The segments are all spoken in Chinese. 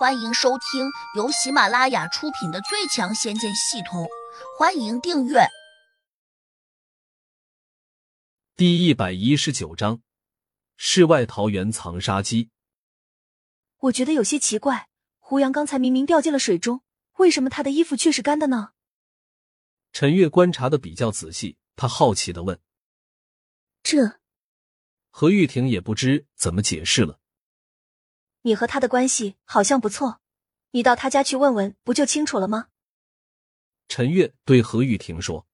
欢迎收听由喜马拉雅出品的《最强仙剑系统》，欢迎订阅。第一百一十九章，世外桃源藏杀机。我觉得有些奇怪，胡杨刚才明明掉进了水中，为什么他的衣服却是干的呢？陈月观察的比较仔细，他好奇的问：“这？”何玉婷也不知怎么解释了。你和他的关系好像不错，你到他家去问问，不就清楚了吗？陈月对何玉婷说：“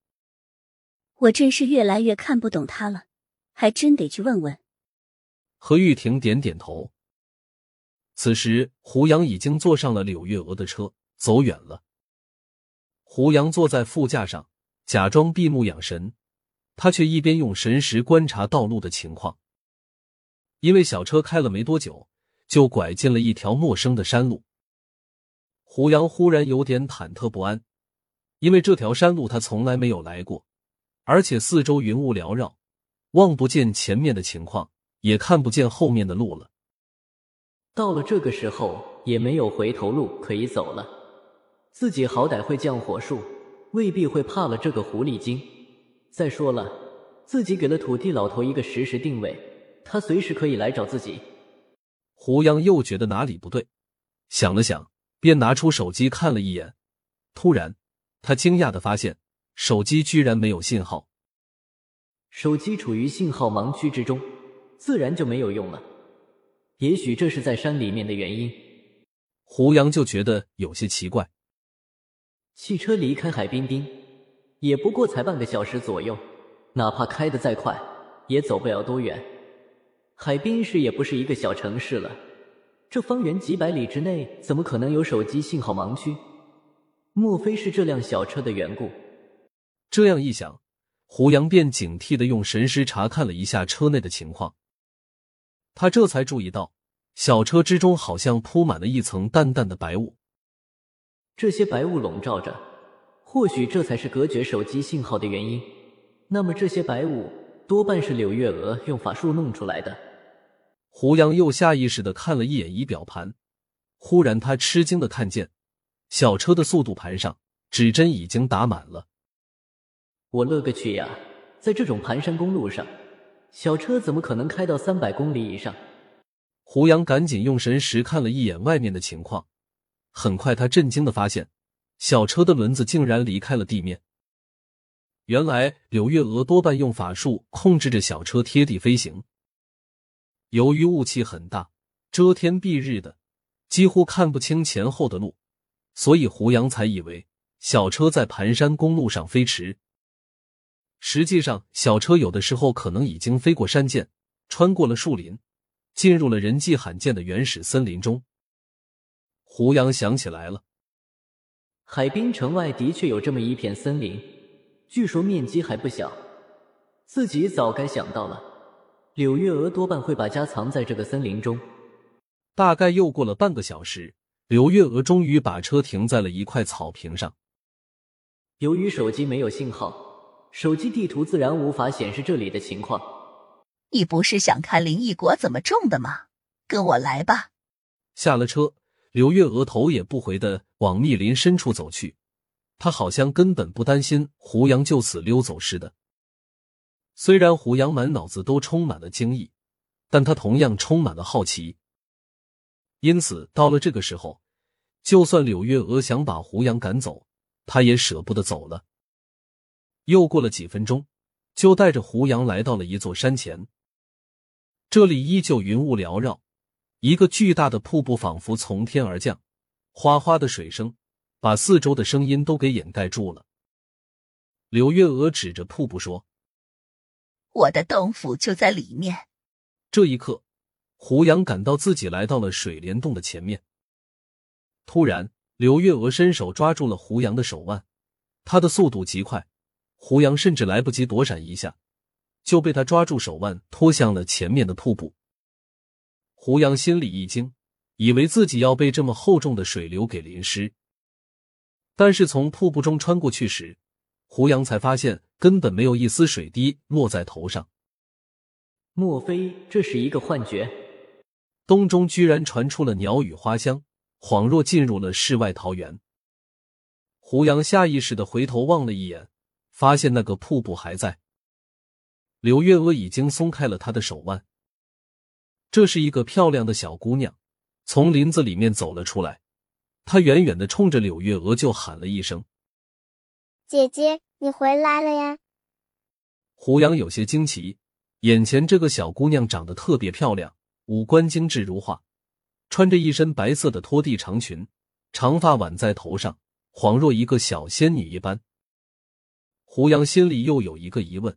我真是越来越看不懂他了，还真得去问问。”何玉婷点点头。此时，胡杨已经坐上了柳月娥的车，走远了。胡杨坐在副驾上，假装闭目养神，他却一边用神识观察道路的情况。因为小车开了没多久。就拐进了一条陌生的山路，胡杨忽然有点忐忑不安，因为这条山路他从来没有来过，而且四周云雾缭绕，望不见前面的情况，也看不见后面的路了。到了这个时候，也没有回头路可以走了。自己好歹会降火术，未必会怕了这个狐狸精。再说了，自己给了土地老头一个实时定位，他随时可以来找自己。胡杨又觉得哪里不对，想了想，便拿出手机看了一眼。突然，他惊讶的发现，手机居然没有信号。手机处于信号盲区之中，自然就没有用了。也许这是在山里面的原因。胡杨就觉得有些奇怪。汽车离开海滨滨，也不过才半个小时左右，哪怕开得再快，也走不了多远。海滨市也不是一个小城市了，这方圆几百里之内怎么可能有手机信号盲区？莫非是这辆小车的缘故？这样一想，胡杨便警惕的用神识查看了一下车内的情况。他这才注意到，小车之中好像铺满了一层淡淡的白雾。这些白雾笼罩着，或许这才是隔绝手机信号的原因。那么这些白雾多半是柳月娥用法术弄出来的。胡杨又下意识的看了一眼仪表盘，忽然他吃惊的看见，小车的速度盘上指针已经打满了。我勒个去呀！在这种盘山公路上，小车怎么可能开到三百公里以上？胡杨赶紧用神识看了一眼外面的情况，很快他震惊的发现，小车的轮子竟然离开了地面。原来柳月娥多半用法术控制着小车贴地飞行。由于雾气很大，遮天蔽日的，几乎看不清前后的路，所以胡杨才以为小车在盘山公路上飞驰。实际上，小车有的时候可能已经飞过山涧，穿过了树林，进入了人迹罕见的原始森林中。胡杨想起来了，海滨城外的确有这么一片森林，据说面积还不小，自己早该想到了。柳月娥多半会把家藏在这个森林中。大概又过了半个小时，柳月娥终于把车停在了一块草坪上。由于手机没有信号，手机地图自然无法显示这里的情况。你不是想看灵异果怎么种的吗？跟我来吧。下了车，柳月娥头也不回的往密林深处走去。她好像根本不担心胡杨就此溜走似的。虽然胡杨满脑子都充满了惊异，但他同样充满了好奇。因此，到了这个时候，就算柳月娥想把胡杨赶走，他也舍不得走了。又过了几分钟，就带着胡杨来到了一座山前。这里依旧云雾缭绕，一个巨大的瀑布仿佛从天而降，哗哗的水声把四周的声音都给掩盖住了。柳月娥指着瀑布说。我的洞府就在里面。这一刻，胡杨感到自己来到了水帘洞的前面。突然，刘月娥伸手抓住了胡杨的手腕，她的速度极快，胡杨甚至来不及躲闪一下，就被他抓住手腕拖向了前面的瀑布。胡杨心里一惊，以为自己要被这么厚重的水流给淋湿。但是从瀑布中穿过去时，胡杨才发现。根本没有一丝水滴落在头上，莫非这是一个幻觉？洞中居然传出了鸟语花香，恍若进入了世外桃源。胡杨下意识的回头望了一眼，发现那个瀑布还在。柳月娥已经松开了他的手腕。这是一个漂亮的小姑娘，从林子里面走了出来。她远远的冲着柳月娥就喊了一声：“姐姐，你回来了呀！”胡杨有些惊奇，眼前这个小姑娘长得特别漂亮，五官精致如画，穿着一身白色的拖地长裙，长发挽在头上。恍若一个小仙女一般，胡杨心里又有一个疑问：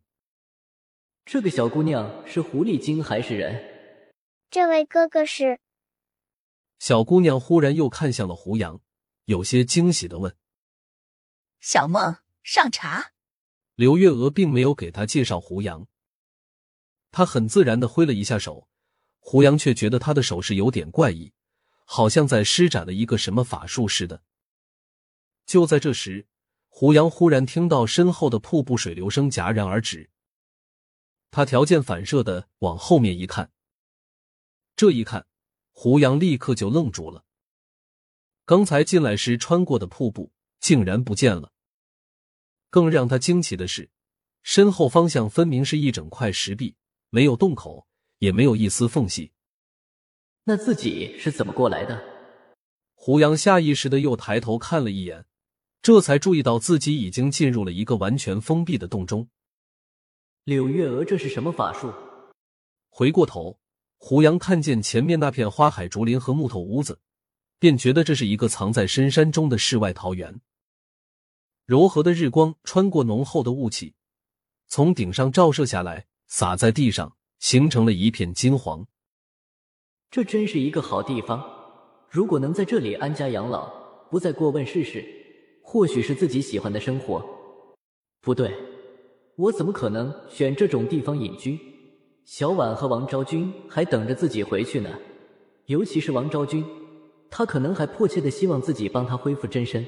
这个小姑娘是狐狸精还是人？这位哥哥是？小姑娘忽然又看向了胡杨，有些惊喜的问：“小梦，上茶。”刘月娥并没有给他介绍胡杨，他很自然的挥了一下手，胡杨却觉得他的手势有点怪异，好像在施展了一个什么法术似的。就在这时，胡杨忽然听到身后的瀑布水流声戛然而止。他条件反射的往后面一看，这一看，胡杨立刻就愣住了。刚才进来时穿过的瀑布竟然不见了。更让他惊奇的是，身后方向分明是一整块石壁，没有洞口，也没有一丝缝隙。那自己是怎么过来的？胡杨下意识的又抬头看了一眼。这才注意到自己已经进入了一个完全封闭的洞中。柳月娥，这是什么法术？回过头，胡杨看见前面那片花海竹林和木头屋子，便觉得这是一个藏在深山中的世外桃源。柔和的日光穿过浓厚的雾气，从顶上照射下来，洒在地上，形成了一片金黄。这真是一个好地方。如果能在这里安家养老，不再过问世事。或许是自己喜欢的生活，不对，我怎么可能选这种地方隐居？小婉和王昭君还等着自己回去呢，尤其是王昭君，她可能还迫切的希望自己帮她恢复真身。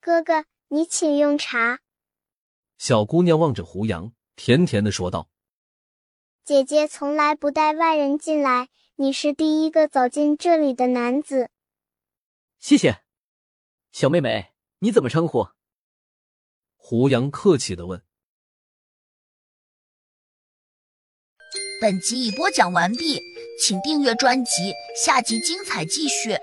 哥哥，你请用茶。小姑娘望着胡杨，甜甜的说道：“姐姐从来不带外人进来，你是第一个走进这里的男子。”谢谢，小妹妹。你怎么称呼？胡杨客气的问。本集已播讲完毕，请订阅专辑，下集精彩继续。